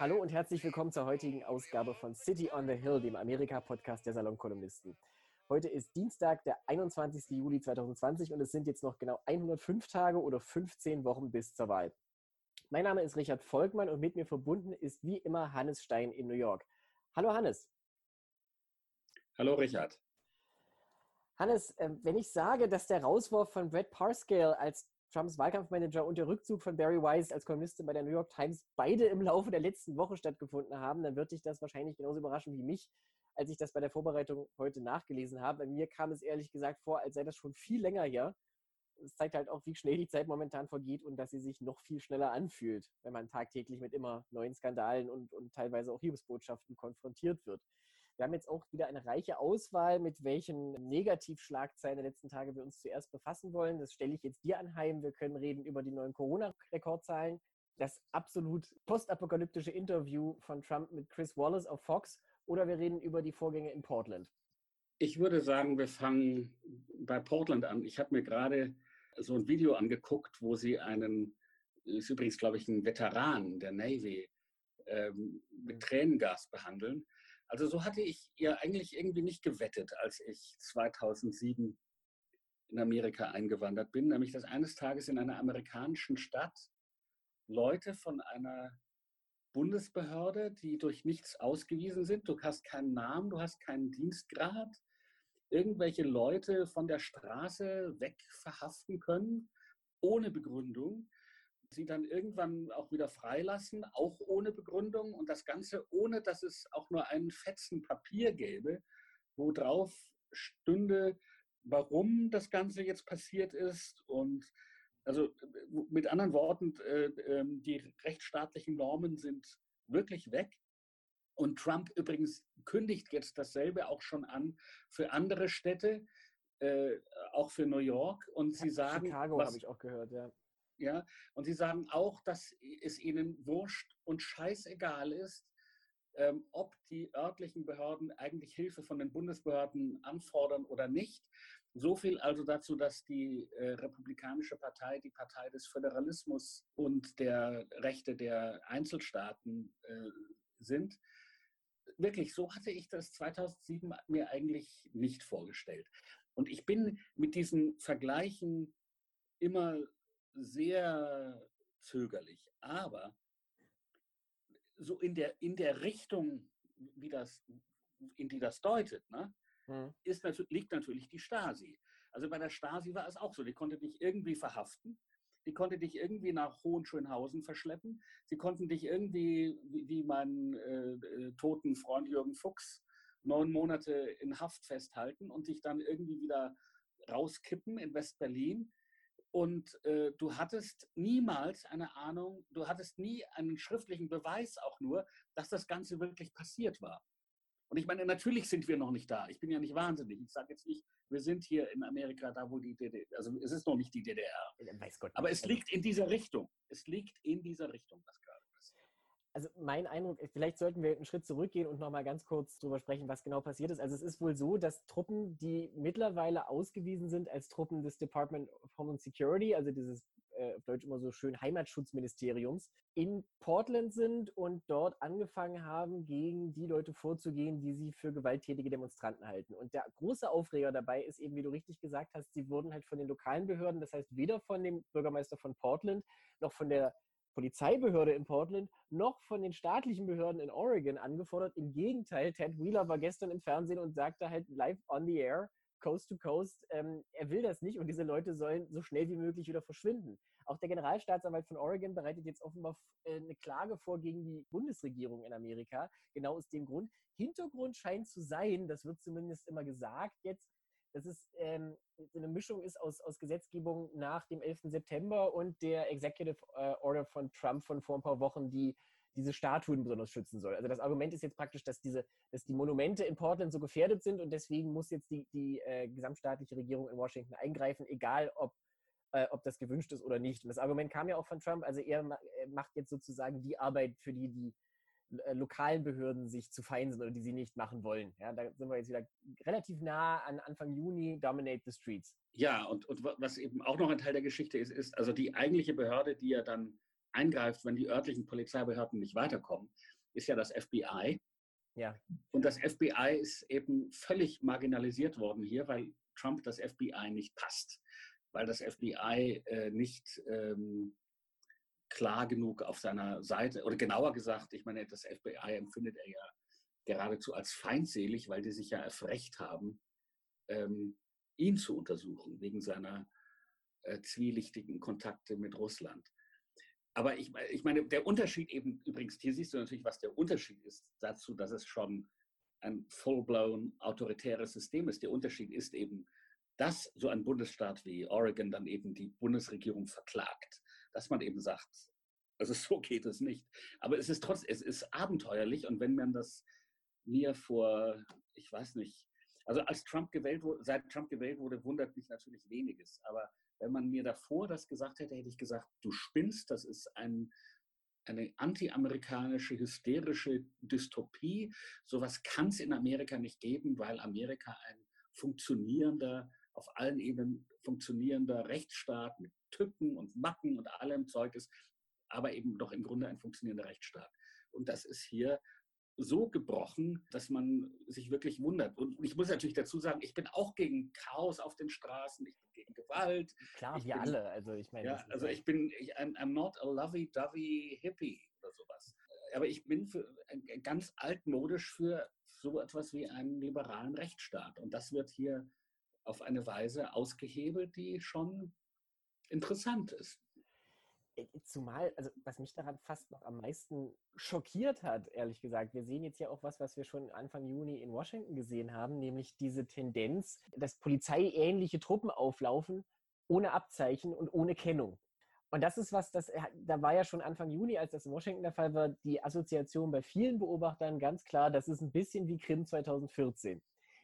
Hallo und herzlich willkommen zur heutigen Ausgabe von City on the Hill, dem Amerika-Podcast der Salonkolumnisten. Heute ist Dienstag, der 21. Juli 2020 und es sind jetzt noch genau 105 Tage oder 15 Wochen bis zur Wahl. Mein Name ist Richard Volkmann und mit mir verbunden ist wie immer Hannes Stein in New York. Hallo Hannes. Hallo Richard. Hannes, ähm, wenn ich sage, dass der Rauswurf von Brett Parscale als Trumps Wahlkampfmanager und der Rückzug von Barry Weiss als Kolumnistin bei der New York Times beide im Laufe der letzten Woche stattgefunden haben, dann wird dich das wahrscheinlich genauso überraschen wie mich, als ich das bei der Vorbereitung heute nachgelesen habe. Bei mir kam es ehrlich gesagt vor, als sei das schon viel länger her es zeigt halt auch, wie schnell die Zeit momentan vergeht und dass sie sich noch viel schneller anfühlt, wenn man tagtäglich mit immer neuen Skandalen und, und teilweise auch Hiobsbotschaften konfrontiert wird. Wir haben jetzt auch wieder eine reiche Auswahl, mit welchen Negativschlagzeilen der letzten Tage wir uns zuerst befassen wollen. Das stelle ich jetzt dir anheim. Wir können reden über die neuen Corona-Rekordzahlen, das absolut postapokalyptische Interview von Trump mit Chris Wallace auf Fox oder wir reden über die Vorgänge in Portland. Ich würde sagen, wir fangen bei Portland an. Ich habe mir gerade so ein Video angeguckt, wo sie einen, ist übrigens, glaube ich, ein Veteran der Navy, ähm, mit. Tränengas behandeln. Also so hatte ich ihr eigentlich irgendwie nicht gewettet, als ich 2007 in Amerika eingewandert bin, nämlich dass eines Tages in einer amerikanischen Stadt Leute von einer Bundesbehörde, die durch nichts ausgewiesen sind, du hast keinen Namen, du hast keinen Dienstgrad, irgendwelche Leute von der Straße weg verhaften können, ohne Begründung, sie dann irgendwann auch wieder freilassen, auch ohne Begründung und das Ganze ohne, dass es auch nur einen fetzen Papier gäbe, wo drauf stünde, warum das Ganze jetzt passiert ist und also mit anderen Worten, äh, ähm, die rechtsstaatlichen Normen sind wirklich weg. Und Trump übrigens kündigt jetzt dasselbe auch schon an für andere Städte, äh, auch für New York. Und sie sagen. Chicago habe ich auch gehört, ja. Ja, und sie sagen auch, dass es ihnen wurscht und scheißegal ist, ähm, ob die örtlichen Behörden eigentlich Hilfe von den Bundesbehörden anfordern oder nicht. So viel also dazu, dass die äh, Republikanische Partei die Partei des Föderalismus und der Rechte der Einzelstaaten äh, sind wirklich, so hatte ich das 2007 mir eigentlich nicht vorgestellt. Und ich bin mit diesen Vergleichen immer sehr zögerlich. Aber so in der, in der Richtung, wie das, in die das deutet, ne, hm. ist, liegt natürlich die Stasi. Also bei der Stasi war es auch so, die konnte dich irgendwie verhaften die konnte dich irgendwie nach Hohenschönhausen verschleppen. Sie konnten dich irgendwie, wie, wie mein äh, äh, toten Freund Jürgen Fuchs, neun Monate in Haft festhalten und dich dann irgendwie wieder rauskippen in West-Berlin. Und äh, du hattest niemals eine Ahnung, du hattest nie einen schriftlichen Beweis auch nur, dass das Ganze wirklich passiert war. Und ich meine, natürlich sind wir noch nicht da. Ich bin ja nicht wahnsinnig. Ich sage jetzt nicht, wir sind hier in Amerika, da wo die DDR, also es ist noch nicht die DDR. Weiß Gott Aber es liegt in dieser Richtung. Es liegt in dieser Richtung, gerade passiert. Also mein Eindruck, vielleicht sollten wir einen Schritt zurückgehen und nochmal ganz kurz darüber sprechen, was genau passiert ist. Also es ist wohl so, dass Truppen, die mittlerweile ausgewiesen sind als Truppen des Department of Homeland Security, also dieses äh, auf Deutsch immer so schön Heimatschutzministeriums, in Portland sind und dort angefangen haben, gegen die Leute vorzugehen, die sie für gewalttätige Demonstranten halten. Und der große Aufreger dabei ist eben, wie du richtig gesagt hast, sie wurden halt von den lokalen Behörden, das heißt weder von dem Bürgermeister von Portland noch von der Polizeibehörde in Portland noch von den staatlichen Behörden in Oregon angefordert. Im Gegenteil, Ted Wheeler war gestern im Fernsehen und sagte halt live on the air, Coast to Coast, ähm, er will das nicht und diese Leute sollen so schnell wie möglich wieder verschwinden. Auch der Generalstaatsanwalt von Oregon bereitet jetzt offenbar äh, eine Klage vor gegen die Bundesregierung in Amerika, genau aus dem Grund. Hintergrund scheint zu sein, das wird zumindest immer gesagt jetzt, dass es ähm, eine Mischung ist aus, aus Gesetzgebung nach dem 11. September und der Executive äh, Order von Trump von vor ein paar Wochen, die diese Statuen besonders schützen soll. Also das Argument ist jetzt praktisch, dass diese, dass die Monumente in Portland so gefährdet sind und deswegen muss jetzt die, die äh, gesamtstaatliche Regierung in Washington eingreifen, egal ob, äh, ob das gewünscht ist oder nicht. Und das Argument kam ja auch von Trump, also er macht jetzt sozusagen die Arbeit, für die die lokalen Behörden sich zu fein sind oder die sie nicht machen wollen. Ja, da sind wir jetzt wieder relativ nah an Anfang Juni, Dominate the Streets. Ja, und, und was eben auch noch ein Teil der Geschichte ist, ist, also die eigentliche Behörde, die ja dann eingreift, wenn die örtlichen Polizeibehörden nicht weiterkommen, ist ja das FBI. Ja. Und das FBI ist eben völlig marginalisiert worden hier, weil Trump das FBI nicht passt, weil das FBI äh, nicht ähm, klar genug auf seiner Seite, oder genauer gesagt, ich meine, das FBI empfindet er ja geradezu als feindselig, weil die sich ja erfrecht haben, ähm, ihn zu untersuchen, wegen seiner äh, zwielichtigen Kontakte mit Russland. Aber ich, ich meine, der Unterschied eben, übrigens, hier siehst du natürlich, was der Unterschied ist dazu, dass es schon ein full-blown autoritäres System ist. Der Unterschied ist eben, dass so ein Bundesstaat wie Oregon dann eben die Bundesregierung verklagt, dass man eben sagt, also so geht es nicht. Aber es ist trotzdem, es ist abenteuerlich und wenn man das mir vor, ich weiß nicht, also als Trump gewählt wurde, seit Trump gewählt wurde, wundert mich natürlich weniges. Aber wenn man mir davor das gesagt hätte, hätte ich gesagt, du spinnst, das ist ein, eine anti-amerikanische, hysterische Dystopie. Sowas kann es in Amerika nicht geben, weil Amerika ein funktionierender, auf allen Ebenen funktionierender Rechtsstaat mit Tücken und Macken und allem Zeug ist, aber eben doch im Grunde ein funktionierender Rechtsstaat. Und das ist hier so gebrochen, dass man sich wirklich wundert. Und ich muss natürlich dazu sagen, ich bin auch gegen Chaos auf den Straßen, ich bin gegen Gewalt. Klar, ich wir bin, alle. Also ich meine. Ja, also ich bin, ich, I'm, I'm not a lovey-dovey hippie oder sowas. Aber ich bin für, ganz altmodisch für so etwas wie einen liberalen Rechtsstaat. Und das wird hier auf eine Weise ausgehebelt, die schon interessant ist. Äh, zumal, also was mich daran fast noch am meisten schockiert hat, ehrlich gesagt, wir sehen jetzt ja auch was, was wir schon Anfang Juni in Washington gesehen haben, nämlich diese Tendenz, dass polizeiähnliche Truppen auflaufen, ohne Abzeichen und ohne Kennung. Und das ist was, das, äh, da war ja schon Anfang Juni, als das in Washington der Fall war, die Assoziation bei vielen Beobachtern ganz klar, das ist ein bisschen wie Krim 2014.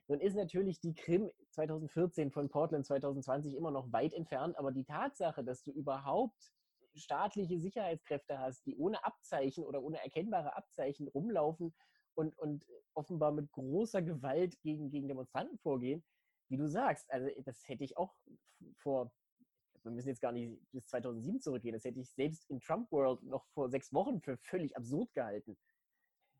Nun ist natürlich die Krim 2014 von Portland 2020 immer noch weit entfernt, aber die Tatsache, dass du überhaupt staatliche Sicherheitskräfte hast, die ohne Abzeichen oder ohne erkennbare Abzeichen rumlaufen und, und offenbar mit großer Gewalt gegen, gegen Demonstranten vorgehen, wie du sagst, also das hätte ich auch vor, wir müssen jetzt gar nicht bis 2007 zurückgehen, das hätte ich selbst in Trump World noch vor sechs Wochen für völlig absurd gehalten.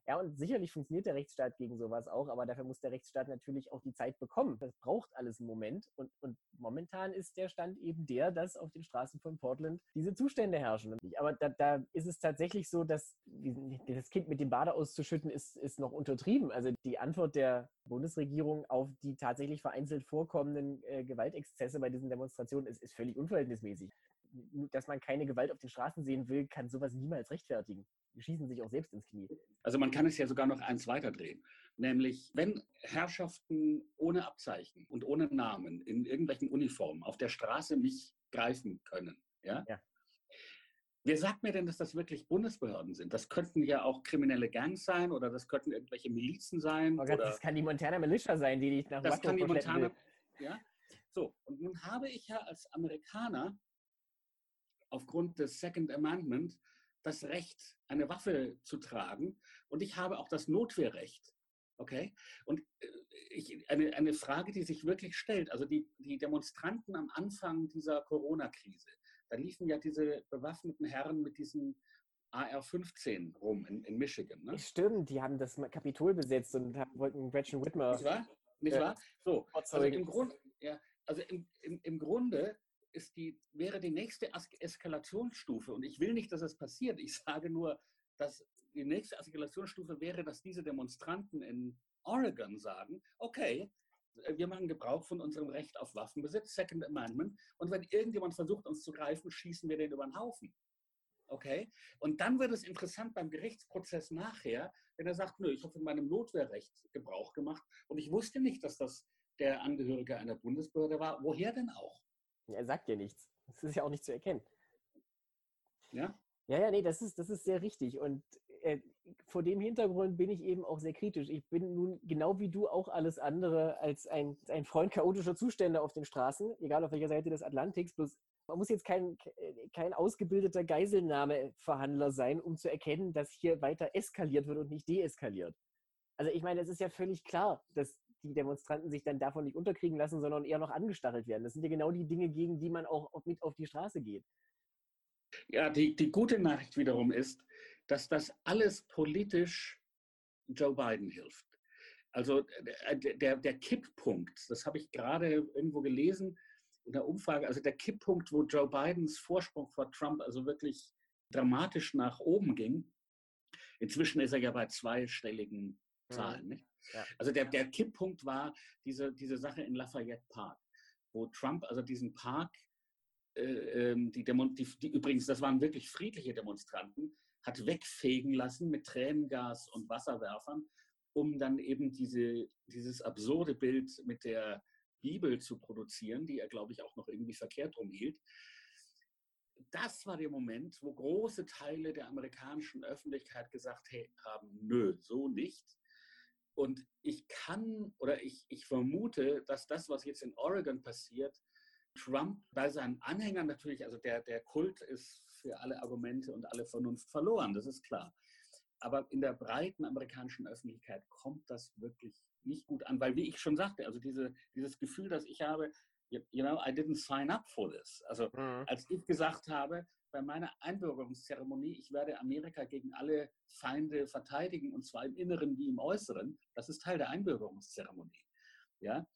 Ja, und sicherlich funktioniert der Rechtsstaat gegen sowas auch, aber dafür muss der Rechtsstaat natürlich auch die Zeit bekommen. Das braucht alles einen Moment. Und, und momentan ist der Stand eben der, dass auf den Straßen von Portland diese Zustände herrschen. Aber da, da ist es tatsächlich so, dass das Kind mit dem Bade auszuschütten, ist, ist noch untertrieben. Also die Antwort der Bundesregierung auf die tatsächlich vereinzelt vorkommenden äh, Gewaltexzesse bei diesen Demonstrationen ist, ist völlig unverhältnismäßig dass man keine Gewalt auf den Straßen sehen will, kann sowas niemals rechtfertigen. Schießen sich auch selbst ins Knie. Also man kann es ja sogar noch eins weiterdrehen. Nämlich, wenn Herrschaften ohne Abzeichen und ohne Namen in irgendwelchen Uniformen auf der Straße mich greifen können, ja? ja. Wer sagt mir denn, dass das wirklich Bundesbehörden sind? Das könnten ja auch kriminelle Gangs sein oder das könnten irgendwelche Milizen sein. Oh Gott, das kann die Montana Militia sein, die dich nach Das kann die Montana, ja. So, und nun habe ich ja als Amerikaner aufgrund des Second Amendment das Recht, eine Waffe zu tragen und ich habe auch das Notwehrrecht. Okay? Und äh, ich, eine, eine Frage, die sich wirklich stellt, also die, die Demonstranten am Anfang dieser Corona-Krise, da liefen ja diese bewaffneten Herren mit diesen AR-15 rum in, in Michigan. Ne? Stimmt, die haben das Kapitol besetzt und haben, wollten Gretchen Whitmer. Nicht wahr? Nicht wahr? So, also im, Grund, ja, also im, im, im Grunde ist die, wäre die nächste Eskalationsstufe, und ich will nicht, dass es passiert, ich sage nur, dass die nächste Eskalationsstufe wäre, dass diese Demonstranten in Oregon sagen, okay, wir machen Gebrauch von unserem Recht auf Waffenbesitz, Second Amendment, und wenn irgendjemand versucht, uns zu greifen, schießen wir den über den Haufen. Okay? Und dann wird es interessant beim Gerichtsprozess nachher, wenn er sagt, nö, ich habe von meinem Notwehrrecht Gebrauch gemacht und ich wusste nicht, dass das der Angehörige einer Bundesbehörde war. Woher denn auch? Er sagt dir nichts. Das ist ja auch nicht zu erkennen. Ja? Ja, ja, nee, das ist, das ist sehr richtig. Und äh, vor dem Hintergrund bin ich eben auch sehr kritisch. Ich bin nun genau wie du auch alles andere als ein, ein Freund chaotischer Zustände auf den Straßen, egal auf welcher Seite des Atlantiks. Bloß man muss jetzt kein, kein ausgebildeter Geiselnahmeverhandler sein, um zu erkennen, dass hier weiter eskaliert wird und nicht deeskaliert. Also ich meine, es ist ja völlig klar, dass die Demonstranten sich dann davon nicht unterkriegen lassen, sondern eher noch angestachelt werden. Das sind ja genau die Dinge, gegen die man auch mit auf die Straße geht. Ja, die, die gute Nachricht wiederum ist, dass das alles politisch Joe Biden hilft. Also äh, der, der Kipppunkt, das habe ich gerade irgendwo gelesen in der Umfrage, also der Kipppunkt, wo Joe Bidens Vorsprung vor Trump also wirklich dramatisch nach oben ging. Inzwischen ist er ja bei zweistelligen Zahlen. Mhm. Ja. Also der, der Kipppunkt war diese, diese Sache in Lafayette Park, wo Trump also diesen Park, äh, ähm, die, Demo die, die übrigens, das waren wirklich friedliche Demonstranten, hat wegfegen lassen mit Tränengas und Wasserwerfern, um dann eben diese, dieses absurde Bild mit der Bibel zu produzieren, die er, glaube ich, auch noch irgendwie verkehrt rumhielt. Das war der Moment, wo große Teile der amerikanischen Öffentlichkeit gesagt haben, nö, so nicht. Und ich kann oder ich, ich vermute, dass das, was jetzt in Oregon passiert, Trump bei seinen Anhängern natürlich, also der, der Kult ist für alle Argumente und alle Vernunft verloren, das ist klar. Aber in der breiten amerikanischen Öffentlichkeit kommt das wirklich nicht gut an, weil wie ich schon sagte, also diese, dieses Gefühl, das ich habe, you know, I didn't sign up for this. Also mhm. als ich gesagt habe, bei meiner Einbürgerungszeremonie, ich werde Amerika gegen alle Feinde verteidigen, und zwar im Inneren wie im Äußeren, das ist Teil der Einbürgerungszeremonie. Ja,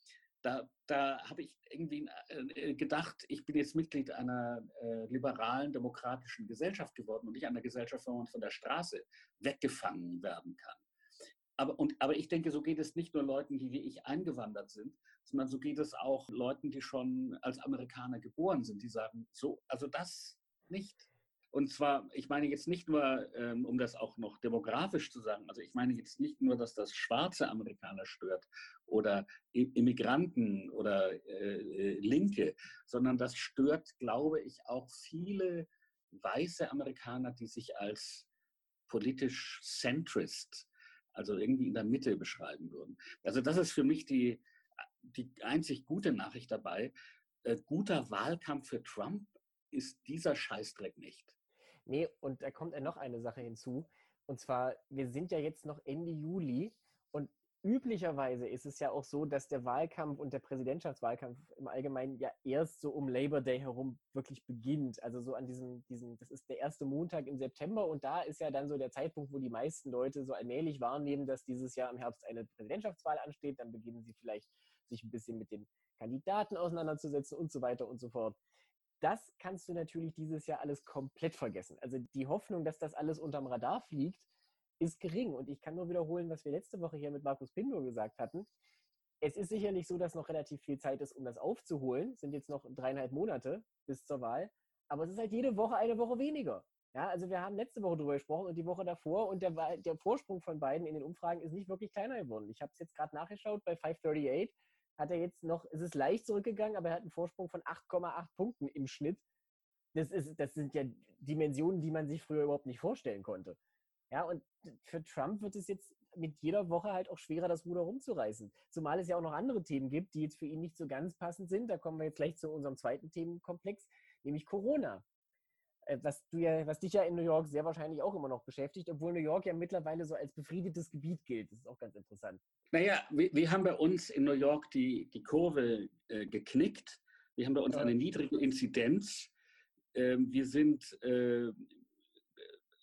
da, da habe ich irgendwie äh, gedacht, ich bin jetzt Mitglied einer äh, liberalen, demokratischen Gesellschaft geworden und nicht einer Gesellschaft, wo man von der Straße weggefangen werden kann. Aber, und, aber ich denke, so geht es nicht nur Leuten, die wie ich eingewandert sind, sondern so geht es auch Leuten, die schon als Amerikaner geboren sind, die sagen, so, also das nicht. Und zwar, ich meine jetzt nicht nur, ähm, um das auch noch demografisch zu sagen, also ich meine jetzt nicht nur, dass das schwarze Amerikaner stört oder Immigranten oder äh, äh, Linke, sondern das stört, glaube ich, auch viele weiße Amerikaner, die sich als politisch centrist, also irgendwie in der Mitte beschreiben würden. Also das ist für mich die, die einzig gute Nachricht dabei. Äh, guter Wahlkampf für Trump ist dieser Scheißdreck nicht. Nee, und da kommt noch eine Sache hinzu. Und zwar, wir sind ja jetzt noch Ende Juli und üblicherweise ist es ja auch so, dass der Wahlkampf und der Präsidentschaftswahlkampf im Allgemeinen ja erst so um Labor Day herum wirklich beginnt. Also so an diesem, diesem, das ist der erste Montag im September und da ist ja dann so der Zeitpunkt, wo die meisten Leute so allmählich wahrnehmen, dass dieses Jahr im Herbst eine Präsidentschaftswahl ansteht. Dann beginnen sie vielleicht sich ein bisschen mit den Kandidaten auseinanderzusetzen und so weiter und so fort das kannst du natürlich dieses Jahr alles komplett vergessen. Also die Hoffnung, dass das alles unterm Radar fliegt, ist gering. Und ich kann nur wiederholen, was wir letzte Woche hier mit Markus Pindo gesagt hatten. Es ist sicherlich so, dass noch relativ viel Zeit ist, um das aufzuholen. Es sind jetzt noch dreieinhalb Monate bis zur Wahl. Aber es ist halt jede Woche eine Woche weniger. Ja, also wir haben letzte Woche darüber gesprochen und die Woche davor und der, der Vorsprung von beiden in den Umfragen ist nicht wirklich kleiner geworden. Ich habe es jetzt gerade nachgeschaut bei 538 hat er jetzt noch, es ist leicht zurückgegangen, aber er hat einen Vorsprung von 8,8 Punkten im Schnitt. Das, ist, das sind ja Dimensionen, die man sich früher überhaupt nicht vorstellen konnte. Ja, und für Trump wird es jetzt mit jeder Woche halt auch schwerer, das Ruder rumzureißen. Zumal es ja auch noch andere Themen gibt, die jetzt für ihn nicht so ganz passend sind. Da kommen wir jetzt gleich zu unserem zweiten Themenkomplex, nämlich Corona. Äh, was, du ja, was dich ja in New York sehr wahrscheinlich auch immer noch beschäftigt, obwohl New York ja mittlerweile so als befriedetes Gebiet gilt. Das ist auch ganz interessant. Naja, wir, wir haben bei uns in New York die, die Kurve äh, geknickt. Wir haben bei uns ja. eine niedrige Inzidenz. Ähm, wir sind äh,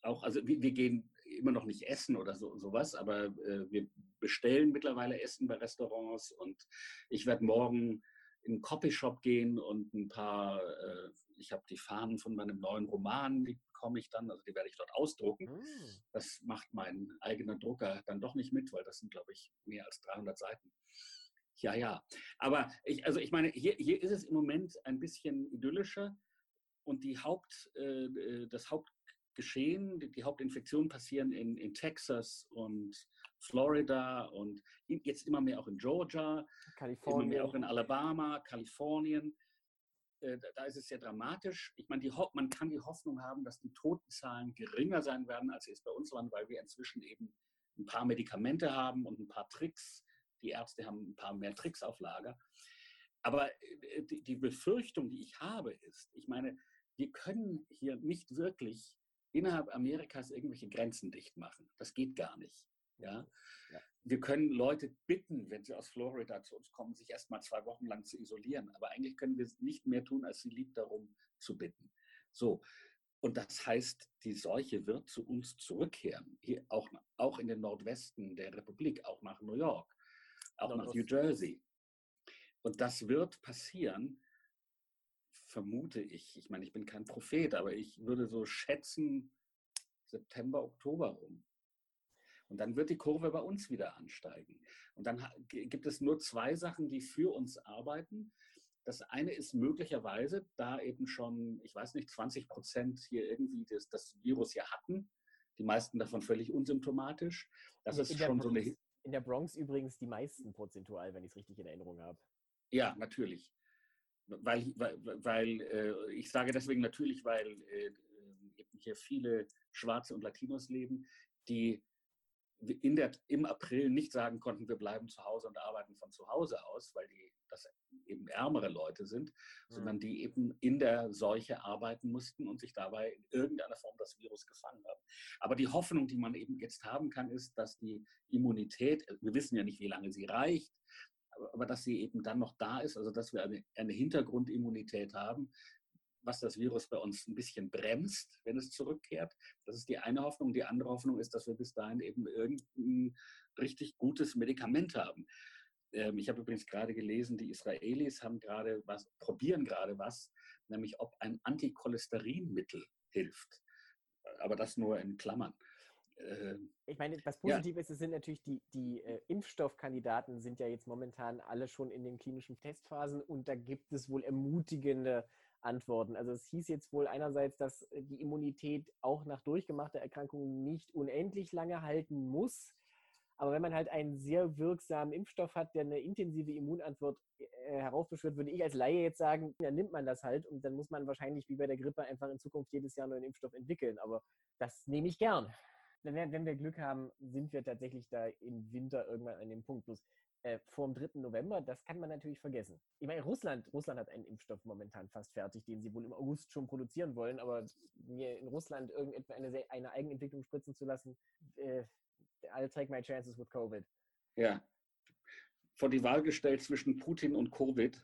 auch, also wir, wir, gehen immer noch nicht essen oder so, sowas, aber äh, wir bestellen mittlerweile Essen bei Restaurants und ich werde morgen in einen Copyshop gehen und ein paar äh, ich habe die Fahnen von meinem neuen Roman, die bekomme ich dann, also die werde ich dort ausdrucken. Mhm. Das macht mein eigener Drucker dann doch nicht mit, weil das sind, glaube ich, mehr als 300 Seiten. Ja, ja. Aber ich, also ich meine, hier, hier ist es im Moment ein bisschen idyllischer und die Haupt, äh, äh das Hauptgeschehen, die, die Hauptinfektionen passieren in, in Texas und Florida und jetzt immer mehr auch in Georgia, immer mehr auch in Alabama, Kalifornien. Äh, da ist es sehr dramatisch. Ich meine, die, man kann die Hoffnung haben, dass die Totenzahlen geringer sein werden, als sie es bei uns waren, weil wir inzwischen eben ein paar Medikamente haben und ein paar Tricks. Die Ärzte haben ein paar mehr Tricks auf Lager. Aber äh, die Befürchtung, die ich habe, ist, ich meine, wir können hier nicht wirklich innerhalb Amerikas irgendwelche Grenzen dicht machen. Das geht gar nicht. Ja? ja wir können Leute bitten, wenn sie aus Florida zu uns kommen, sich erst mal zwei Wochen lang zu isolieren. Aber eigentlich können wir es nicht mehr tun, als sie lieb darum zu bitten. So. Und das heißt, die Seuche wird zu uns zurückkehren, hier auch, auch in den Nordwesten der Republik, auch nach New York, auch nach New Jersey. Und das wird passieren, vermute ich. Ich meine, ich bin kein Prophet, aber ich würde so schätzen, September, Oktober rum. Und dann wird die Kurve bei uns wieder ansteigen. Und dann gibt es nur zwei Sachen, die für uns arbeiten. Das eine ist möglicherweise, da eben schon, ich weiß nicht, 20 Prozent hier irgendwie das, das Virus hier hatten, die meisten davon völlig unsymptomatisch. Das ist schon Bronx, so eine. In der Bronx übrigens die meisten prozentual, wenn ich es richtig in Erinnerung habe. Ja, natürlich. Weil, weil, weil äh, ich sage deswegen natürlich, weil äh, hier viele Schwarze und Latinos leben, die in der, im April nicht sagen konnten, wir bleiben zu Hause und arbeiten von zu Hause aus, weil die das eben ärmere Leute sind, mhm. sondern die eben in der Seuche arbeiten mussten und sich dabei in irgendeiner Form das Virus gefangen haben. Aber die Hoffnung, die man eben jetzt haben kann, ist, dass die Immunität, wir wissen ja nicht, wie lange sie reicht, aber, aber dass sie eben dann noch da ist, also dass wir eine, eine Hintergrundimmunität haben, was das Virus bei uns ein bisschen bremst, wenn es zurückkehrt. Das ist die eine Hoffnung. Die andere Hoffnung ist, dass wir bis dahin eben irgendein richtig gutes Medikament haben. Ähm, ich habe übrigens gerade gelesen, die Israelis haben gerade was, probieren gerade was, nämlich ob ein Anticholesterinmittel hilft. Aber das nur in Klammern. Ähm, ich meine, das Positive ja. ist, es sind natürlich die, die äh, Impfstoffkandidaten sind ja jetzt momentan alle schon in den klinischen Testphasen und da gibt es wohl ermutigende antworten. Also es hieß jetzt wohl einerseits, dass äh, die Immunität auch nach durchgemachter Erkrankung nicht unendlich lange halten muss. Aber wenn man halt einen sehr wirksamen Impfstoff hat, der eine intensive Immunantwort äh, heraufbeschwört, würde ich als Laie jetzt sagen, dann nimmt man das halt und dann muss man wahrscheinlich wie bei der Grippe einfach in Zukunft jedes Jahr neuen Impfstoff entwickeln. Aber das nehme ich gern. Wenn wir Glück haben, sind wir tatsächlich da im Winter irgendwann an dem Punkt. Bloß äh, vor dem 3. November, das kann man natürlich vergessen. Ich meine, Russland, Russland hat einen Impfstoff momentan fast fertig, den sie wohl im August schon produzieren wollen, aber mir in Russland irgendetwas eine, eine Eigenentwicklung spritzen zu lassen, äh, I'll take my chances with Covid. Ja. Vor die Wahl gestellt zwischen Putin und Covid.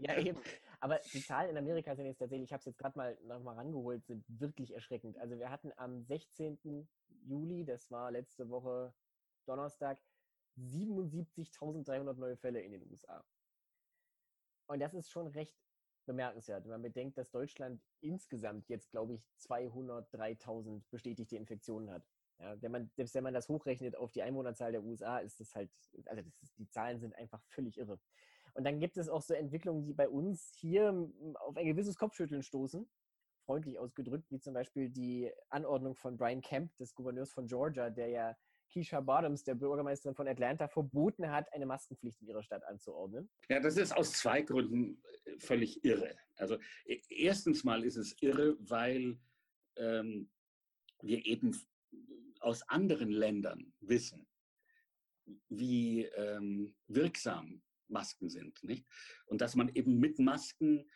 ja, eben. Aber die Zahlen in Amerika sind jetzt tatsächlich, ich habe es jetzt gerade mal nochmal rangeholt, sind wirklich erschreckend. Also wir hatten am 16. Juli, das war letzte Woche Donnerstag, 77.300 neue Fälle in den USA. Und das ist schon recht bemerkenswert, wenn man bedenkt, dass Deutschland insgesamt jetzt, glaube ich, 203.000 bestätigte Infektionen hat. Ja, wenn man, selbst wenn man das hochrechnet auf die Einwohnerzahl der USA, ist das halt, also das ist, die Zahlen sind einfach völlig irre. Und dann gibt es auch so Entwicklungen, die bei uns hier auf ein gewisses Kopfschütteln stoßen, freundlich ausgedrückt, wie zum Beispiel die Anordnung von Brian Kemp, des Gouverneurs von Georgia, der ja Keisha Bottoms, der Bürgermeisterin von Atlanta, verboten hat, eine Maskenpflicht in ihrer Stadt anzuordnen? Ja, das ist aus zwei Gründen äh, völlig irre. Also e, erstens mal ist es irre, weil ähm, wir eben aus anderen Ländern wissen, wie ähm, wirksam Masken sind. Nicht? Und dass man eben mit Masken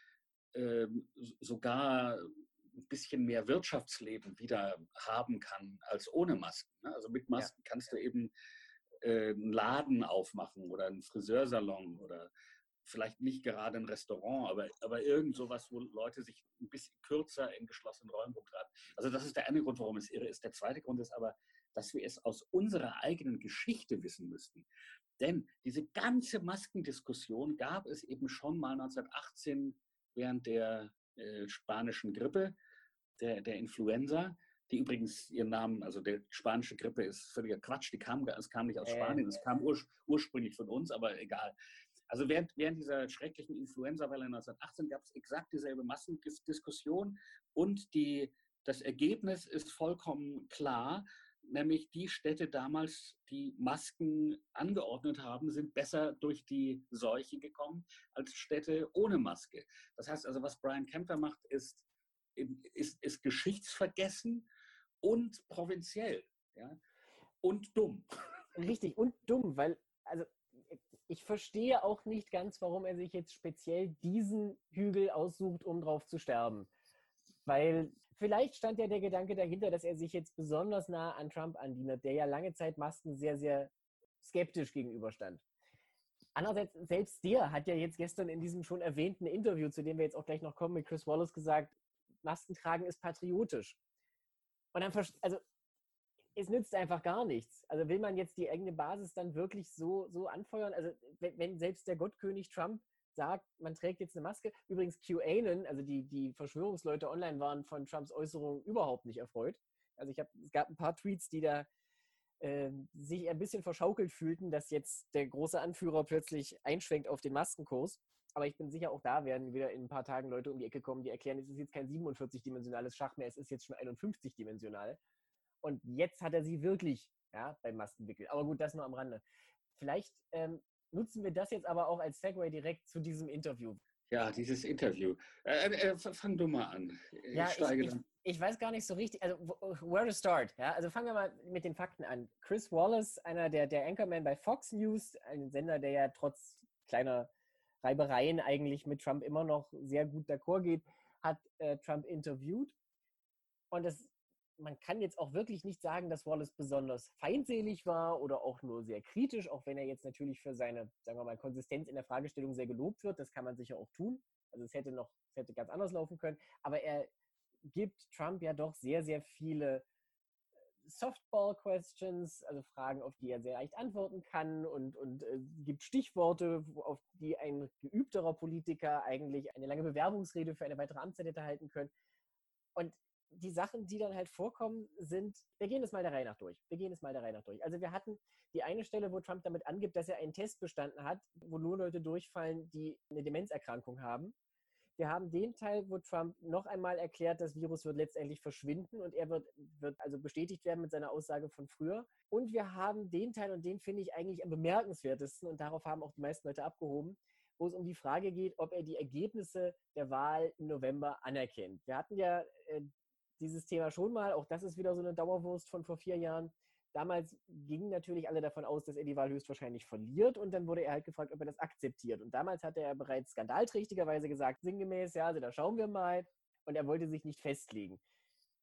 ähm, sogar ein bisschen mehr Wirtschaftsleben wieder haben kann als ohne Masken. Ne? Also mit Masken ja. kannst du eben äh, einen Laden aufmachen oder einen Friseursalon oder vielleicht nicht gerade ein Restaurant, aber, aber irgend sowas, wo Leute sich ein bisschen kürzer in geschlossenen Räumen rumtreiben. Also das ist der eine Grund, warum es irre ist. Der zweite Grund ist aber, dass wir es aus unserer eigenen Geschichte wissen müssten. Denn diese ganze Maskendiskussion gab es eben schon mal 1918 während der äh, spanischen Grippe der, der Influenza, die übrigens ihren Namen, also der spanische Grippe ist völliger Quatsch, die kam, es kam nicht aus Spanien, es kam ur, ursprünglich von uns, aber egal. Also während, während dieser schrecklichen Influenza-Welle 1918 gab es exakt dieselbe Massendiskussion und die, das Ergebnis ist vollkommen klar, nämlich die Städte damals, die Masken angeordnet haben, sind besser durch die Seuche gekommen als Städte ohne Maske. Das heißt also, was Brian Kemper macht, ist ist, ist geschichtsvergessen und provinziell. Ja? Und dumm. Richtig, und dumm, weil, also ich verstehe auch nicht ganz, warum er sich jetzt speziell diesen Hügel aussucht, um drauf zu sterben. Weil vielleicht stand ja der Gedanke dahinter, dass er sich jetzt besonders nah an Trump andient, der ja lange Zeit Masken sehr, sehr skeptisch gegenüberstand. Andererseits, selbst der hat ja jetzt gestern in diesem schon erwähnten Interview, zu dem wir jetzt auch gleich noch kommen, mit Chris Wallace gesagt, Masken tragen ist patriotisch. Und dann, also es nützt einfach gar nichts. Also will man jetzt die eigene Basis dann wirklich so, so anfeuern? Also wenn, wenn selbst der Gottkönig Trump sagt, man trägt jetzt eine Maske. Übrigens QAnon, also die, die Verschwörungsleute online waren von Trumps Äußerungen überhaupt nicht erfreut. Also ich habe, es gab ein paar Tweets, die da äh, sich ein bisschen verschaukelt fühlten, dass jetzt der große Anführer plötzlich einschwenkt auf den Maskenkurs. Aber ich bin sicher, auch da werden wieder in ein paar Tagen Leute um die Ecke kommen, die erklären, es ist jetzt kein 47-dimensionales Schach mehr, es ist jetzt schon 51-dimensional. Und jetzt hat er sie wirklich ja, beim Maskenwickel. Aber gut, das nur am Rande. Vielleicht ähm, nutzen wir das jetzt aber auch als Segway direkt zu diesem Interview. Ja, dieses Interview. Äh, äh, äh fang du mal an. Ich ja, steige ich, ich, ich, weiß gar nicht so richtig, also where to start. Ja? Also fangen wir mal mit den Fakten an. Chris Wallace, einer der, der Anchorman bei Fox News, ein Sender, der ja trotz kleiner Reibereien eigentlich mit Trump immer noch sehr gut d'accord geht, hat äh, Trump interviewt. Und das man kann jetzt auch wirklich nicht sagen, dass Wallace besonders feindselig war oder auch nur sehr kritisch, auch wenn er jetzt natürlich für seine, sagen wir mal, Konsistenz in der Fragestellung sehr gelobt wird. Das kann man sicher auch tun. Also es hätte noch, es hätte ganz anders laufen können. Aber er gibt Trump ja doch sehr, sehr viele Softball-Questions, also Fragen, auf die er sehr leicht antworten kann und, und äh, gibt Stichworte, auf die ein geübterer Politiker eigentlich eine lange Bewerbungsrede für eine weitere Amtszeit hätte halten können. Und die Sachen, die dann halt vorkommen, sind, wir gehen es mal der Reihe nach durch. Wir gehen es mal der Reihe nach durch. Also wir hatten die eine Stelle, wo Trump damit angibt, dass er einen Test bestanden hat, wo nur Leute durchfallen, die eine Demenzerkrankung haben. Wir haben den Teil, wo Trump noch einmal erklärt, das Virus wird letztendlich verschwinden und er wird, wird also bestätigt werden mit seiner Aussage von früher. Und wir haben den Teil, und den finde ich eigentlich am bemerkenswertesten, und darauf haben auch die meisten Leute abgehoben, wo es um die Frage geht, ob er die Ergebnisse der Wahl im November anerkennt. Wir hatten ja äh, dieses Thema schon mal. Auch das ist wieder so eine Dauerwurst von vor vier Jahren. Damals gingen natürlich alle davon aus, dass er die Wahl höchstwahrscheinlich verliert und dann wurde er halt gefragt, ob er das akzeptiert. Und damals hatte er bereits skandalträchtigerweise gesagt, sinngemäß, ja, also da schauen wir mal. Und er wollte sich nicht festlegen.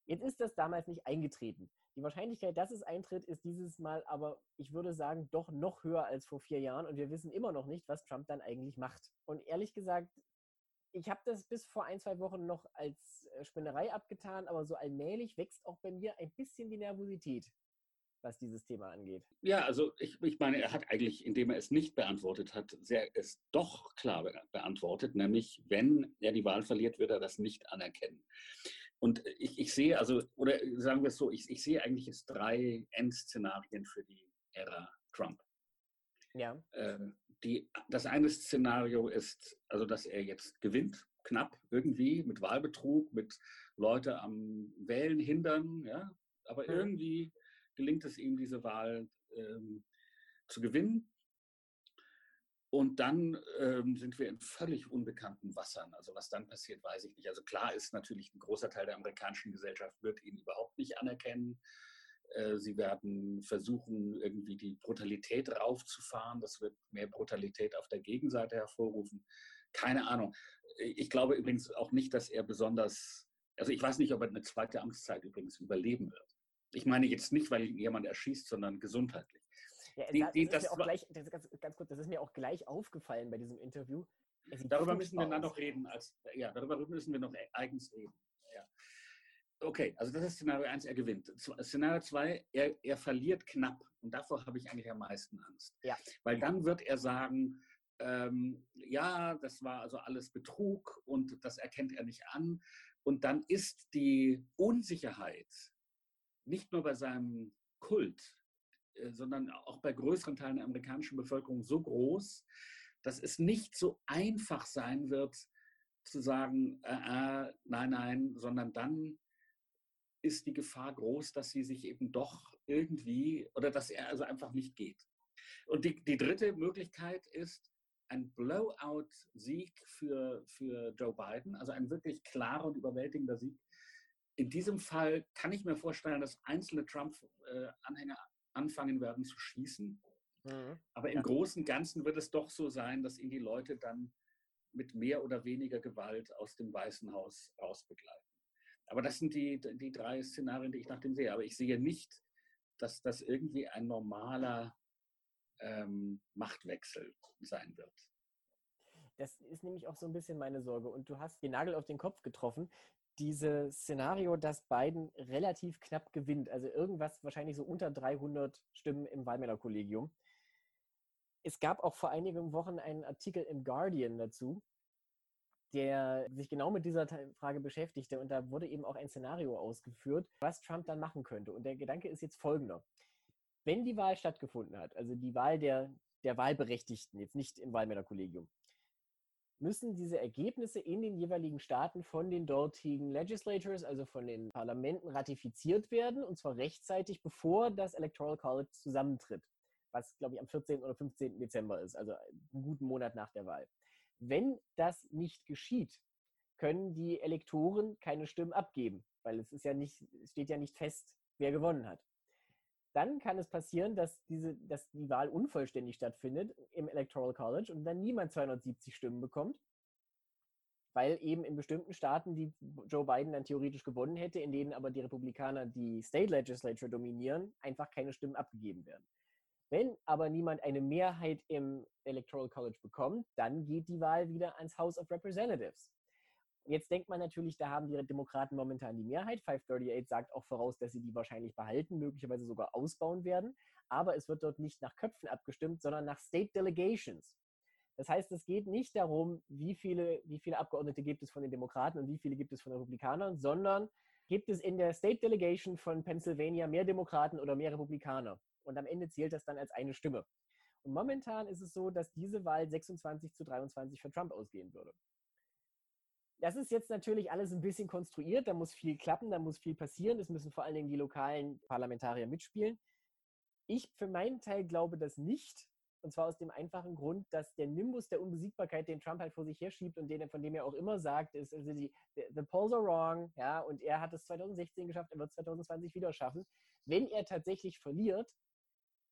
Jetzt ist das damals nicht eingetreten. Die Wahrscheinlichkeit, dass es eintritt, ist dieses Mal aber, ich würde sagen, doch noch höher als vor vier Jahren. Und wir wissen immer noch nicht, was Trump dann eigentlich macht. Und ehrlich gesagt, ich habe das bis vor ein, zwei Wochen noch als äh, Spinnerei abgetan, aber so allmählich wächst auch bei mir ein bisschen die Nervosität, was dieses Thema angeht. Ja, also ich, ich meine, er hat eigentlich, indem er es nicht beantwortet hat, sehr, es doch klar beantwortet, nämlich wenn er die Wahl verliert, wird er das nicht anerkennen. Und ich, ich sehe also, oder sagen wir es so, ich, ich sehe eigentlich es drei Endszenarien für die Ära Trump. Ja. Äh, die, das eine Szenario ist, also dass er jetzt gewinnt, knapp irgendwie, mit Wahlbetrug, mit Leute am Wählen hindern, ja, aber mhm. irgendwie gelingt es ihm, diese Wahl ähm, zu gewinnen. Und dann ähm, sind wir in völlig unbekannten Wassern. Also was dann passiert, weiß ich nicht. Also klar ist natürlich, ein großer Teil der amerikanischen Gesellschaft wird ihn überhaupt nicht anerkennen. Äh, sie werden versuchen, irgendwie die Brutalität raufzufahren. Das wird mehr Brutalität auf der Gegenseite hervorrufen. Keine Ahnung. Ich glaube übrigens auch nicht, dass er besonders, also ich weiß nicht, ob er eine zweite Amtszeit übrigens überleben wird. Ich meine jetzt nicht, weil jemand erschießt, sondern gesundheitlich. Ja, die, die, das, das, gleich, das ganz, ganz kurz, das ist mir auch gleich aufgefallen bei diesem Interview. Darüber müssen wir dann noch reden. Als, ja, darüber müssen wir noch eigens reden. Ja. Okay, also das ist Szenario 1, er gewinnt. Szenario 2, er, er verliert knapp. Und davor habe ich eigentlich am meisten Angst. Ja. Weil dann wird er sagen, ähm, ja, das war also alles Betrug und das erkennt er nicht an. Und dann ist die Unsicherheit nicht nur bei seinem Kult, äh, sondern auch bei größeren Teilen der amerikanischen Bevölkerung so groß, dass es nicht so einfach sein wird, zu sagen, äh, äh, nein, nein, sondern dann ist die Gefahr groß, dass sie sich eben doch irgendwie oder dass er also einfach nicht geht. Und die, die dritte Möglichkeit ist ein Blowout-Sieg für, für Joe Biden, also ein wirklich klarer und überwältigender Sieg. In diesem Fall kann ich mir vorstellen, dass einzelne Trump-Anhänger anfangen werden zu schießen. Mhm. Aber im ja. Großen und Ganzen wird es doch so sein, dass ihn die Leute dann mit mehr oder weniger Gewalt aus dem Weißen Haus rausbegleiten. Aber das sind die, die drei Szenarien, die ich nach dem sehe. Aber ich sehe nicht, dass das irgendwie ein normaler ähm, Machtwechsel sein wird. Das ist nämlich auch so ein bisschen meine Sorge. Und du hast den Nagel auf den Kopf getroffen. Dieses Szenario, dass Biden relativ knapp gewinnt, also irgendwas wahrscheinlich so unter 300 Stimmen im Wahlmännerkollegium. Es gab auch vor einigen Wochen einen Artikel im Guardian dazu, der sich genau mit dieser Frage beschäftigte. Und da wurde eben auch ein Szenario ausgeführt, was Trump dann machen könnte. Und der Gedanke ist jetzt folgender. Wenn die Wahl stattgefunden hat, also die Wahl der, der Wahlberechtigten, jetzt nicht im Wahlmännerkollegium, müssen diese Ergebnisse in den jeweiligen Staaten von den dortigen Legislators, also von den Parlamenten, ratifiziert werden, und zwar rechtzeitig, bevor das Electoral College zusammentritt, was, glaube ich, am 14. oder 15. Dezember ist, also einen guten Monat nach der Wahl. Wenn das nicht geschieht, können die Elektoren keine Stimmen abgeben, weil es ist ja nicht, steht ja nicht fest, wer gewonnen hat. Dann kann es passieren, dass, diese, dass die Wahl unvollständig stattfindet im Electoral College und dann niemand 270 Stimmen bekommt, weil eben in bestimmten Staaten, die Joe Biden dann theoretisch gewonnen hätte, in denen aber die Republikaner die State Legislature dominieren, einfach keine Stimmen abgegeben werden. Wenn aber niemand eine Mehrheit im Electoral College bekommt, dann geht die Wahl wieder ans House of Representatives. Jetzt denkt man natürlich, da haben die Demokraten momentan die Mehrheit. 538 sagt auch voraus, dass sie die wahrscheinlich behalten, möglicherweise sogar ausbauen werden. Aber es wird dort nicht nach Köpfen abgestimmt, sondern nach State Delegations. Das heißt, es geht nicht darum, wie viele, wie viele Abgeordnete gibt es von den Demokraten und wie viele gibt es von den Republikanern, sondern gibt es in der State Delegation von Pennsylvania mehr Demokraten oder mehr Republikaner und am Ende zählt das dann als eine Stimme. Und momentan ist es so, dass diese Wahl 26 zu 23 für Trump ausgehen würde. Das ist jetzt natürlich alles ein bisschen konstruiert, da muss viel klappen, da muss viel passieren, es müssen vor allen Dingen die lokalen Parlamentarier mitspielen. Ich für meinen Teil glaube das nicht. Und zwar aus dem einfachen Grund, dass der Nimbus der Unbesiegbarkeit, den Trump halt vor sich herschiebt und den, von dem er auch immer sagt, ist, also die, the polls are wrong, ja, und er hat es 2016 geschafft, er wird es 2020 wieder schaffen. Wenn er tatsächlich verliert,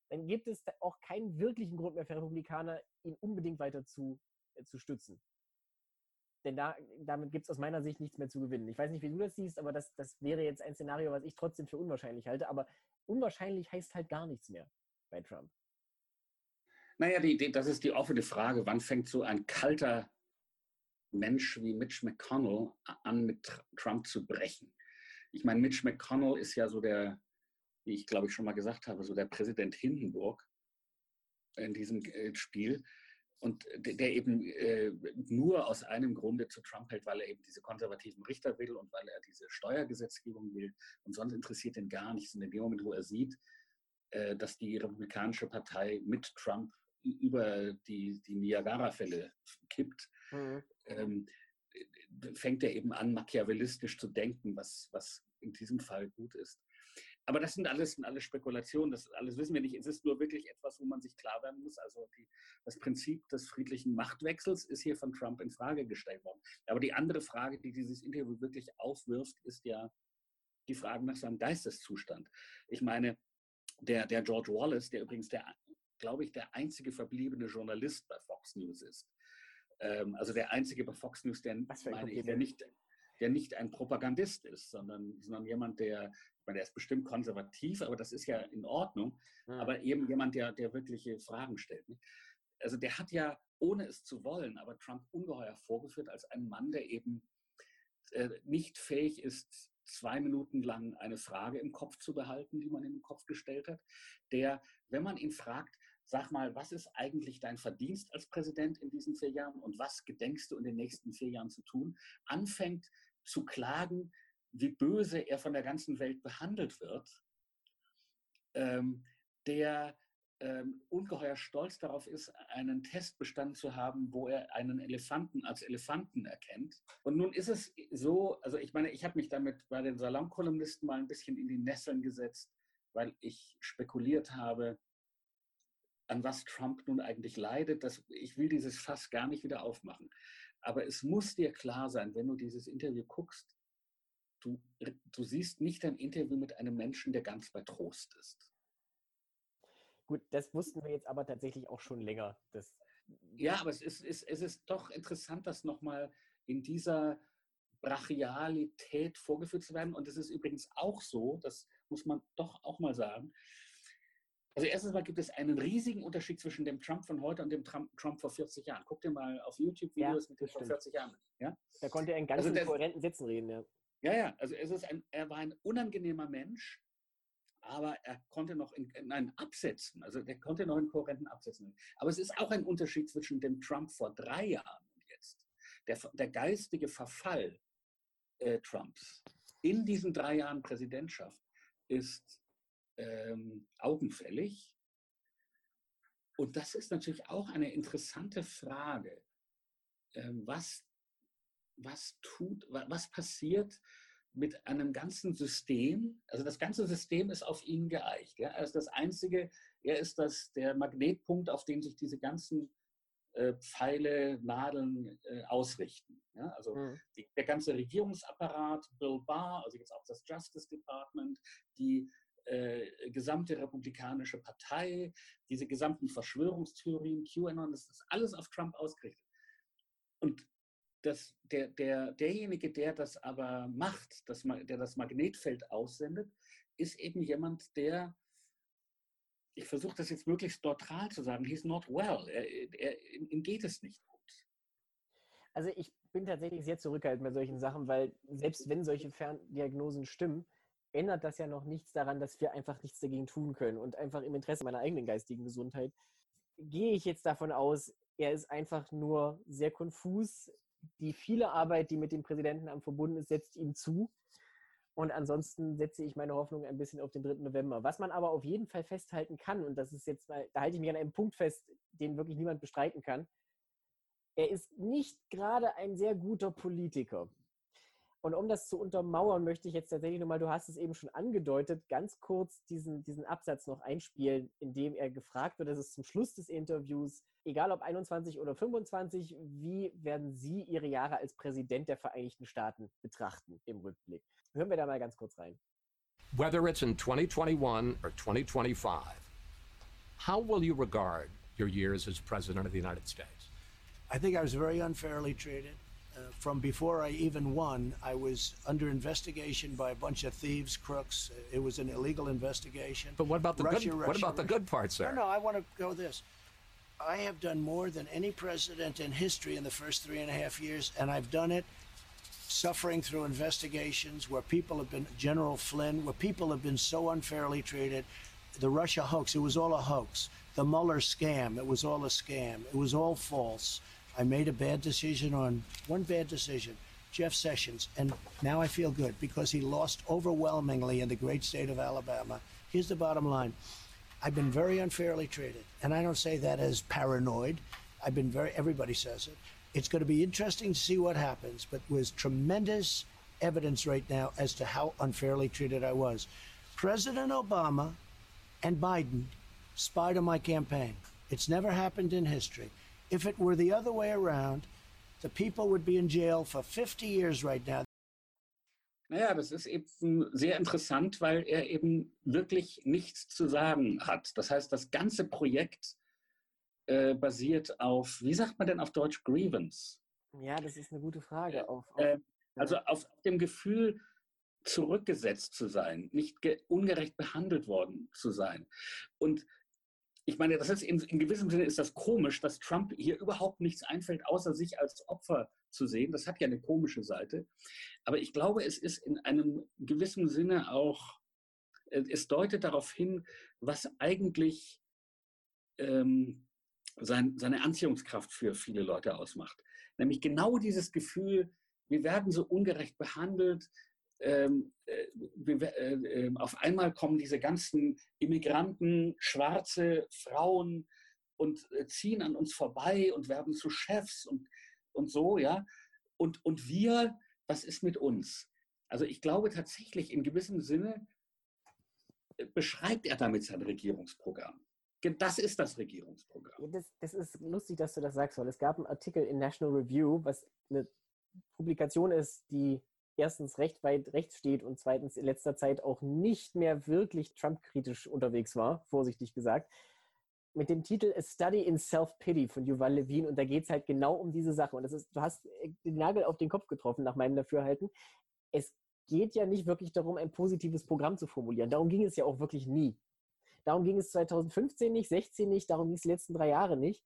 dann gibt es auch keinen wirklichen Grund mehr für Republikaner, ihn unbedingt weiter zu, äh, zu stützen. Denn da, damit gibt es aus meiner Sicht nichts mehr zu gewinnen. Ich weiß nicht, wie du das siehst, aber das, das wäre jetzt ein Szenario, was ich trotzdem für unwahrscheinlich halte. Aber unwahrscheinlich heißt halt gar nichts mehr bei Trump. Naja, die, die, das ist die offene Frage. Wann fängt so ein kalter Mensch wie Mitch McConnell an, mit Trump zu brechen? Ich meine, Mitch McConnell ist ja so der, wie ich glaube ich schon mal gesagt habe, so der Präsident Hindenburg in diesem äh, Spiel. Und der eben äh, nur aus einem Grunde zu Trump hält, weil er eben diese konservativen Richter will und weil er diese Steuergesetzgebung will. Und sonst interessiert ihn gar nichts. Und in dem Moment, wo er sieht, äh, dass die Republikanische Partei mit Trump über die, die Niagara-Fälle kippt, mhm. ähm, fängt er eben an, machiavellistisch zu denken, was, was in diesem Fall gut ist. Aber das sind alles, sind alles Spekulationen, das alles wissen wir nicht. Es ist nur wirklich etwas, wo man sich klar werden muss. Also die, das Prinzip des friedlichen Machtwechsels ist hier von Trump in Frage gestellt worden. Aber die andere Frage, die dieses Interview wirklich aufwirft, ist ja die Frage nach seinem Geisteszustand. Ich meine, der, der George Wallace, der übrigens der, glaube ich, der einzige verbliebene Journalist bei Fox News ist, ähm, also der einzige bei Fox News, der, meine ich, der nicht, der nicht ein Propagandist ist, sondern, sondern jemand, der, ich meine, der ist bestimmt konservativ, aber das ist ja in Ordnung, ja. aber eben jemand, der, der wirkliche Fragen stellt. Also der hat ja, ohne es zu wollen, aber Trump ungeheuer vorgeführt als ein Mann, der eben äh, nicht fähig ist, zwei Minuten lang eine Frage im Kopf zu behalten, die man ihm im Kopf gestellt hat, der, wenn man ihn fragt, sag mal, was ist eigentlich dein Verdienst als Präsident in diesen vier Jahren und was gedenkst du in den nächsten vier Jahren zu tun, anfängt zu klagen, wie böse er von der ganzen Welt behandelt wird, ähm, der ähm, ungeheuer stolz darauf ist, einen Test bestanden zu haben, wo er einen Elefanten als Elefanten erkennt. Und nun ist es so, also ich meine, ich habe mich damit bei den Salonkolumnisten mal ein bisschen in die Nesseln gesetzt, weil ich spekuliert habe, an was Trump nun eigentlich leidet. Das, ich will dieses Fass gar nicht wieder aufmachen. Aber es muss dir klar sein, wenn du dieses Interview guckst, du, du siehst nicht ein Interview mit einem Menschen, der ganz bei Trost ist. Gut, das wussten wir jetzt aber tatsächlich auch schon länger. Das ja, aber es ist, ist, es ist doch interessant, das nochmal in dieser Brachialität vorgeführt zu werden. Und es ist übrigens auch so, das muss man doch auch mal sagen, also erstens mal gibt es einen riesigen Unterschied zwischen dem Trump von heute und dem Trump, Trump vor 40 Jahren. Guck dir mal auf YouTube Videos ja, mit dem vor 40 Jahren. Ja? Da konnte er in ganz also kohärenten Sätzen reden, ja. Ja, ja, also es ist ein, er war ein unangenehmer Mensch, aber er konnte noch in, in einen absetzen, also der konnte noch in kohärenten absetzen. Aber es ist auch ein Unterschied zwischen dem Trump vor drei Jahren und jetzt. Der, der geistige Verfall äh, Trumps in diesen drei Jahren Präsidentschaft ist ähm, augenfällig. Und das ist natürlich auch eine interessante Frage. Ähm, was, was tut, was passiert mit einem ganzen System? Also das ganze System ist auf ihn geeicht. Ja? Er ist das Einzige, er ist das, der Magnetpunkt, auf dem sich diese ganzen äh, Pfeile, Nadeln äh, ausrichten. Ja? Also mhm. die, der ganze Regierungsapparat, Bill Barr, also jetzt auch das Justice Department, die äh, gesamte republikanische Partei, diese gesamten Verschwörungstheorien, QAnon, das ist alles auf Trump ausgerichtet. Und das, der, der, derjenige, der das aber macht, das, der das Magnetfeld aussendet, ist eben jemand, der, ich versuche das jetzt möglichst neutral zu sagen, he's not well, er, er, ihm geht es nicht gut. Also ich bin tatsächlich sehr zurückhaltend bei solchen Sachen, weil selbst wenn solche Ferndiagnosen stimmen, ändert das ja noch nichts daran, dass wir einfach nichts dagegen tun können. Und einfach im Interesse meiner eigenen geistigen Gesundheit gehe ich jetzt davon aus, er ist einfach nur sehr konfus. Die viele Arbeit, die mit dem Präsidentenamt verbunden ist, setzt ihm zu. Und ansonsten setze ich meine Hoffnung ein bisschen auf den 3. November. Was man aber auf jeden Fall festhalten kann, und das ist jetzt mal, da halte ich mich an einem Punkt fest, den wirklich niemand bestreiten kann. Er ist nicht gerade ein sehr guter Politiker. Und um das zu untermauern, möchte ich jetzt tatsächlich nochmal, du hast es eben schon angedeutet, ganz kurz diesen, diesen Absatz noch einspielen, in dem er gefragt wird, das ist zum Schluss des Interviews, egal ob 21 oder 25, wie werden Sie Ihre Jahre als Präsident der Vereinigten Staaten betrachten im Rückblick? Hören wir da mal ganz kurz rein. Whether it's in 2021 or 2025, how will you regard your years as President of the United States? I think I was very unfairly treated. Uh, from before I even won, I was under investigation by a bunch of thieves, crooks. It was an illegal investigation. But what about the Russia, good? Russia, what about Russia. the good parts, sir? No, no. I want to go this. I have done more than any president in history in the first three and a half years, and I've done it suffering through investigations where people have been General Flynn, where people have been so unfairly treated. The Russia hoax, it was all a hoax. The Mueller scam, it was all a scam. It was all false. I made a bad decision on one bad decision, Jeff Sessions, and now I feel good because he lost overwhelmingly in the great state of Alabama. Here's the bottom line I've been very unfairly treated, and I don't say that as paranoid. I've been very, everybody says it. It's going to be interesting to see what happens, but with tremendous evidence right now as to how unfairly treated I was. President Obama and Biden spied on my campaign. It's never happened in history. If it were the other way around, the people would be in jail for 50 years right now. Naja, das ist eben sehr interessant, weil er eben wirklich nichts zu sagen hat. Das heißt, das ganze Projekt äh, basiert auf, wie sagt man denn auf Deutsch, Grievance? Ja, das ist eine gute Frage. Auf, auf, äh, also auf dem Gefühl, zurückgesetzt zu sein, nicht ungerecht behandelt worden zu sein. Und ich meine, das ist in, in, gewissem Sinne ist das komisch, dass Trump hier überhaupt nichts einfällt, außer sich als Opfer zu sehen. Das hat ja eine komische Seite. Aber ich glaube, es ist in einem gewissen Sinne auch, äh, es deutet darauf hin, was eigentlich ähm, sein, seine Anziehungskraft für viele Leute ausmacht. Nämlich genau dieses Gefühl, wir werden so ungerecht behandelt, ähm, äh, äh, ähm, auf einmal kommen diese ganzen Immigranten, schwarze Frauen und äh, ziehen an uns vorbei und werden zu Chefs und, und so, ja. Und, und wir, was ist mit uns? Also ich glaube tatsächlich, in gewissem Sinne beschreibt er damit sein Regierungsprogramm. Das ist das Regierungsprogramm. Das, das, ist lustig, dass du das sagst, weil es gab einen Artikel in National Review, was eine Publikation ist, die erstens recht weit rechts steht und zweitens in letzter Zeit auch nicht mehr wirklich Trump-kritisch unterwegs war, vorsichtig gesagt, mit dem Titel A Study in Self-Pity von Yuval Levine. Und da geht es halt genau um diese Sache. Und das ist, du hast den Nagel auf den Kopf getroffen, nach meinem Dafürhalten. Es geht ja nicht wirklich darum, ein positives Programm zu formulieren. Darum ging es ja auch wirklich nie. Darum ging es 2015 nicht, 16 nicht, darum ging es die letzten drei Jahre nicht,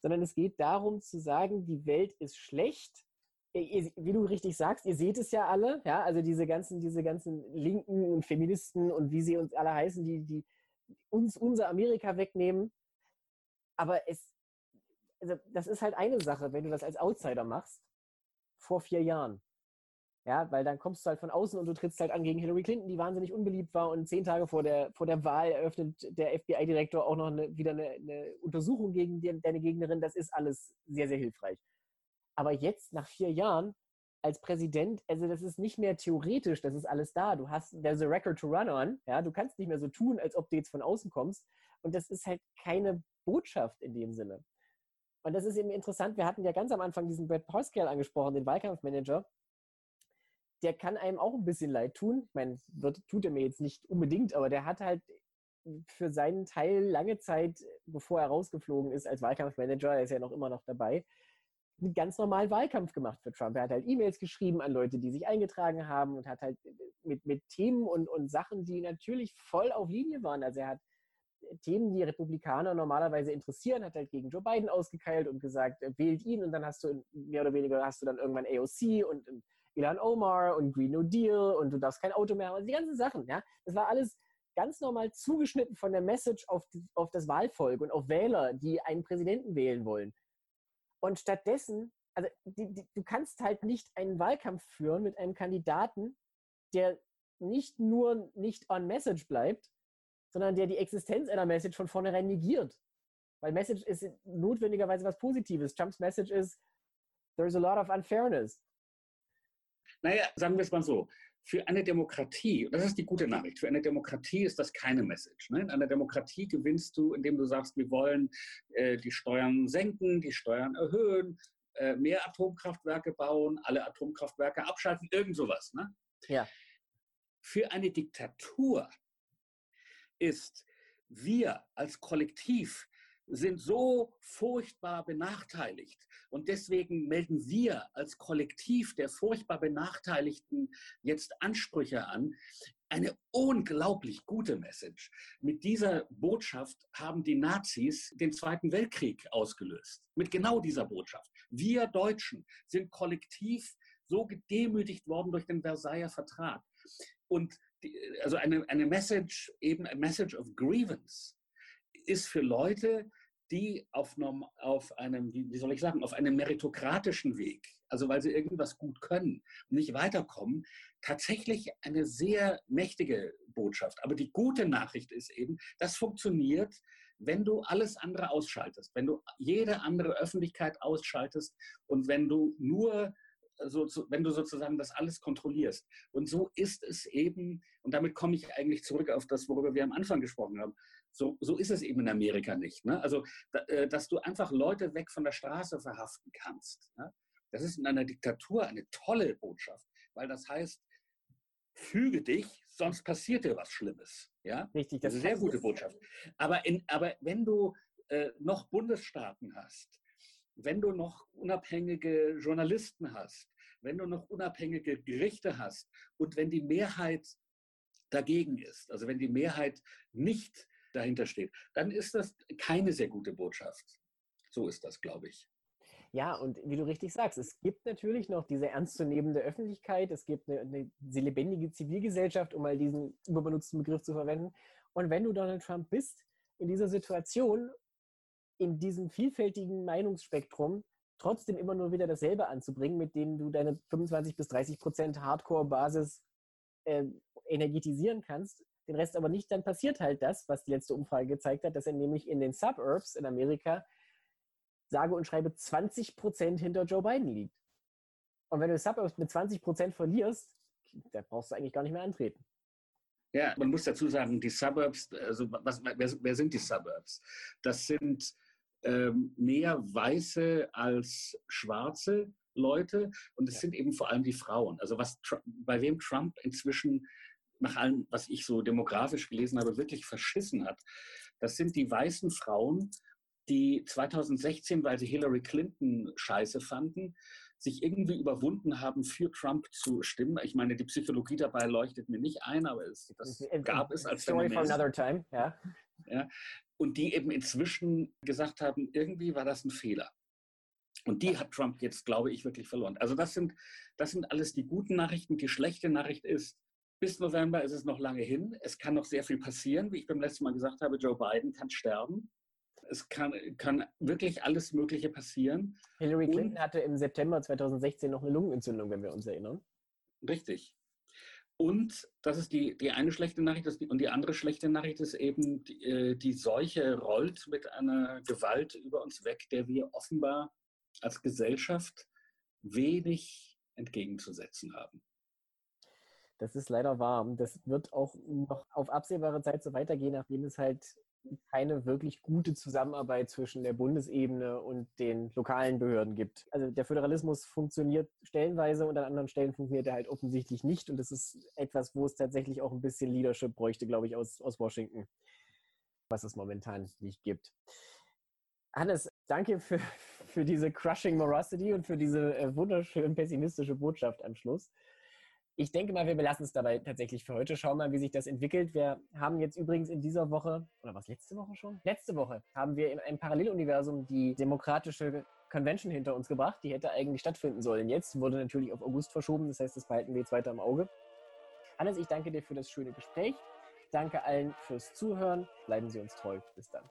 sondern es geht darum zu sagen, die Welt ist schlecht wie du richtig sagst, ihr seht es ja alle, ja, also diese ganzen, diese ganzen Linken und Feministen und wie sie uns alle heißen, die, die uns unser Amerika wegnehmen. Aber es, also das ist halt eine Sache, wenn du das als Outsider machst, vor vier Jahren. Ja, weil dann kommst du halt von außen und du trittst halt an gegen Hillary Clinton, die wahnsinnig unbeliebt war und zehn Tage vor der, vor der Wahl eröffnet der FBI-Direktor auch noch eine, wieder eine, eine Untersuchung gegen die, deine Gegnerin. Das ist alles sehr, sehr hilfreich. Aber jetzt, nach vier Jahren, als Präsident, also das ist nicht mehr theoretisch, das ist alles da. Du hast, there's a record to run on. Ja, du kannst nicht mehr so tun, als ob du jetzt von außen kommst. Und das ist halt keine Botschaft in dem Sinne. Und das ist eben interessant. Wir hatten ja ganz am Anfang diesen Brad Pascal angesprochen, den Wahlkampfmanager der kann einem auch ein bisschen leid tun. Ich meine, wird, tut er mir jetzt nicht unbedingt, aber der hat halt für seinen Teil lange Zeit, bevor er rausgeflogen ist als Wahlkampfmanager, er ist ja noch immer noch dabei, einen ganz normalen Wahlkampf gemacht für Trump. Er hat halt E-Mails geschrieben an Leute, die sich eingetragen haben und hat halt mit, mit Themen und, und Sachen, die natürlich voll auf Linie waren. Also er hat Themen, die Republikaner normalerweise interessieren, hat halt gegen Joe Biden ausgekeilt und gesagt, wählt ihn und dann hast du mehr oder weniger hast du dann irgendwann AOC und Ilan Omar und Green No Deal und du darfst kein Auto mehr haben. Also die ganzen Sachen, ja. Das war alles ganz normal zugeschnitten von der Message auf, auf das Wahlvolk und auf Wähler, die einen Präsidenten wählen wollen. Und stattdessen, also die, die, du kannst halt nicht einen Wahlkampf führen mit einem Kandidaten, der nicht nur nicht on Message bleibt, sondern der die Existenz einer Message von vornherein negiert. Weil Message ist notwendigerweise was Positives. Trumps Message ist, there's a lot of unfairness. Naja, sagen wir es mal so. Für eine Demokratie, das ist die gute Nachricht, für eine Demokratie ist das keine Message. Ne? In einer Demokratie gewinnst du, indem du sagst, wir wollen äh, die Steuern senken, die Steuern erhöhen, äh, mehr Atomkraftwerke bauen, alle Atomkraftwerke abschalten, irgend sowas. Ne? Ja. Für eine Diktatur ist wir als Kollektiv sind so furchtbar benachteiligt. Und deswegen melden wir als Kollektiv der furchtbar Benachteiligten jetzt Ansprüche an. Eine unglaublich gute Message. Mit dieser Botschaft haben die Nazis den Zweiten Weltkrieg ausgelöst. Mit genau dieser Botschaft. Wir Deutschen sind kollektiv so gedemütigt worden durch den Versailler Vertrag. Und die, also eine, eine Message, eben a Message of Grievance, ist für Leute, die auf, auf einem, wie soll ich sagen, auf einem meritokratischen Weg, also weil sie irgendwas gut können und nicht weiterkommen, tatsächlich eine sehr mächtige Botschaft. Aber die gute Nachricht ist eben, das funktioniert, wenn du alles andere ausschaltest, wenn du jede andere Öffentlichkeit ausschaltest und wenn du nur so, so, wenn du sozusagen das alles kontrollierst. Und so ist es eben, und damit komme ich eigentlich zurück auf das, worüber wir am Anfang gesprochen haben. So, so ist es eben in Amerika nicht. Ne? Also, da, äh, dass du einfach Leute weg von der Straße verhaften kannst. Ne? Das ist in einer Diktatur eine tolle Botschaft, weil das heißt, füge dich, sonst passiert dir was Schlimmes. Ja? Richtig, das ist eine sehr gute Botschaft. Aber, in, aber wenn du äh, noch Bundesstaaten hast, wenn du noch unabhängige Journalisten hast, wenn du noch unabhängige Gerichte hast und wenn die Mehrheit dagegen ist, also wenn die Mehrheit nicht dahinter steht, dann ist das keine sehr gute Botschaft. So ist das, glaube ich. Ja, und wie du richtig sagst, es gibt natürlich noch diese ernstzunehmende Öffentlichkeit, es gibt eine, eine lebendige Zivilgesellschaft, um mal diesen überbenutzten Begriff zu verwenden. Und wenn du Donald Trump bist, in dieser Situation, in diesem vielfältigen Meinungsspektrum, trotzdem immer nur wieder dasselbe anzubringen, mit dem du deine 25 bis 30 Prozent Hardcore-Basis äh, energetisieren kannst, den Rest aber nicht, dann passiert halt das, was die letzte Umfrage gezeigt hat, dass er nämlich in den Suburbs in Amerika sage und schreibe 20 Prozent hinter Joe Biden liegt. Und wenn du Suburbs mit 20 Prozent verlierst, da brauchst du eigentlich gar nicht mehr antreten. Ja, man muss dazu sagen, die Suburbs, also was, wer, wer sind die Suburbs? Das sind ähm, mehr Weiße als Schwarze Leute und es ja. sind eben vor allem die Frauen. Also was bei wem Trump inzwischen nach allem, was ich so demografisch gelesen habe, wirklich verschissen hat. Das sind die weißen Frauen, die 2016, weil sie Hillary Clinton scheiße fanden, sich irgendwie überwunden haben, für Trump zu stimmen. Ich meine, die Psychologie dabei leuchtet mir nicht ein, aber es, das gab es als Story for another time, ja. ja. Und die eben inzwischen gesagt haben, irgendwie war das ein Fehler. Und die hat Trump jetzt, glaube ich, wirklich verloren. Also das sind, das sind alles die guten Nachrichten. Die schlechte Nachricht ist, bis November ist es noch lange hin. Es kann noch sehr viel passieren. Wie ich beim letzten Mal gesagt habe, Joe Biden kann sterben. Es kann, kann wirklich alles Mögliche passieren. Hillary Clinton Und, hatte im September 2016 noch eine Lungenentzündung, wenn wir uns erinnern. Richtig. Und das ist die, die eine schlechte Nachricht. Die, und die andere schlechte Nachricht ist eben, die, äh, die Seuche rollt mit einer Gewalt über uns weg, der wir offenbar als Gesellschaft wenig entgegenzusetzen haben. Das ist leider wahr. Das wird auch noch auf absehbare Zeit so weitergehen, nachdem es halt keine wirklich gute Zusammenarbeit zwischen der Bundesebene und den lokalen Behörden gibt. Also der Föderalismus funktioniert stellenweise und an anderen Stellen funktioniert er halt offensichtlich nicht. Und das ist etwas, wo es tatsächlich auch ein bisschen Leadership bräuchte, glaube ich, aus, aus Washington, was es momentan nicht gibt. Hannes, danke für, für diese crushing Morosity und für diese äh, wunderschön pessimistische Botschaft am Schluss ich denke mal, wir belassen es dabei tatsächlich für heute. Schauen mal, wie sich das entwickelt. Wir haben jetzt übrigens in dieser Woche, oder was, letzte Woche schon? Letzte Woche haben wir in einem Paralleluniversum die demokratische Convention hinter uns gebracht. Die hätte eigentlich stattfinden sollen. Jetzt wurde natürlich auf August verschoben. Das heißt, das behalten wir jetzt weiter im Auge. Hannes, ich danke dir für das schöne Gespräch. Danke allen fürs Zuhören. Bleiben Sie uns treu. Bis dann.